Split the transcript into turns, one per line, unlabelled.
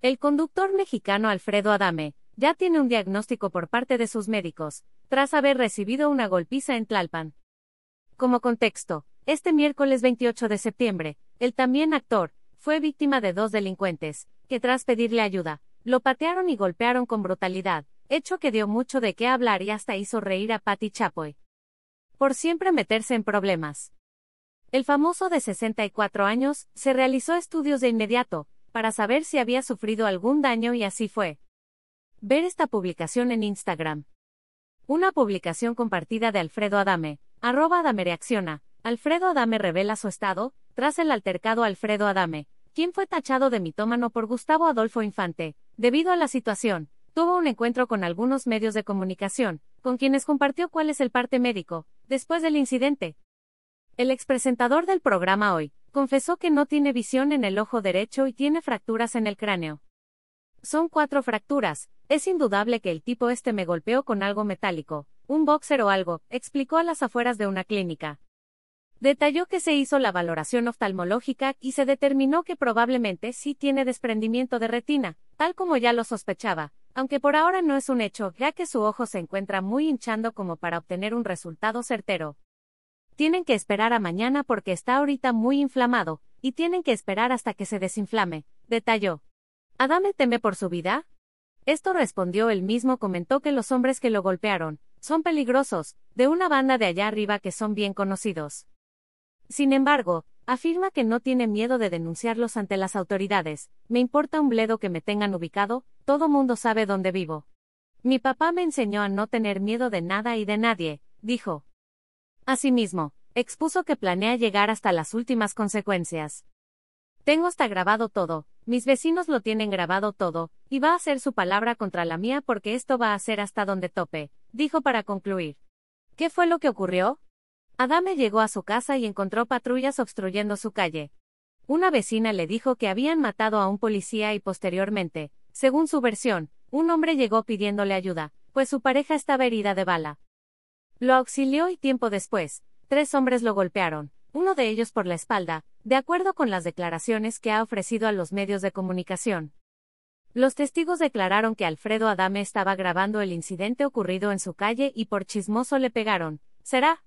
El conductor mexicano Alfredo Adame ya tiene un diagnóstico por parte de sus médicos, tras haber recibido una golpiza en Tlalpan. Como contexto, este miércoles 28 de septiembre, el también actor fue víctima de dos delincuentes, que tras pedirle ayuda, lo patearon y golpearon con brutalidad, hecho que dio mucho de qué hablar y hasta hizo reír a Patti Chapoy. Por siempre meterse en problemas. El famoso de 64 años se realizó estudios de inmediato, para saber si había sufrido algún daño y así fue. Ver esta publicación en Instagram. Una publicación compartida de Alfredo Adame, arroba Adame reacciona. Alfredo Adame revela su estado, tras el altercado Alfredo Adame, quien fue tachado de mitómano por Gustavo Adolfo Infante, debido a la situación, tuvo un encuentro con algunos medios de comunicación, con quienes compartió cuál es el parte médico, después del incidente. El expresentador del programa hoy, confesó que no tiene visión en el ojo derecho y tiene fracturas en el cráneo. Son cuatro fracturas, es indudable que el tipo este me golpeó con algo metálico, un boxer o algo, explicó a las afueras de una clínica. Detalló que se hizo la valoración oftalmológica y se determinó que probablemente sí tiene desprendimiento de retina, tal como ya lo sospechaba, aunque por ahora no es un hecho, ya que su ojo se encuentra muy hinchando como para obtener un resultado certero. Tienen que esperar a mañana porque está ahorita muy inflamado, y tienen que esperar hasta que se desinflame, detalló. ¿Adame teme por su vida? Esto respondió él mismo comentó que los hombres que lo golpearon, son peligrosos, de una banda de allá arriba que son bien conocidos. Sin embargo, afirma que no tiene miedo de denunciarlos ante las autoridades, me importa un bledo que me tengan ubicado, todo mundo sabe dónde vivo. Mi papá me enseñó a no tener miedo de nada y de nadie, dijo. Asimismo, expuso que planea llegar hasta las últimas consecuencias. Tengo hasta grabado todo, mis vecinos lo tienen grabado todo, y va a ser su palabra contra la mía porque esto va a ser hasta donde tope, dijo para concluir. ¿Qué fue lo que ocurrió? Adame llegó a su casa y encontró patrullas obstruyendo su calle. Una vecina le dijo que habían matado a un policía y posteriormente, según su versión, un hombre llegó pidiéndole ayuda, pues su pareja estaba herida de bala. Lo auxilió y tiempo después, tres hombres lo golpearon, uno de ellos por la espalda, de acuerdo con las declaraciones que ha ofrecido a los medios de comunicación. Los testigos declararon que Alfredo Adame estaba grabando el incidente ocurrido en su calle y por chismoso le pegaron. ¿Será?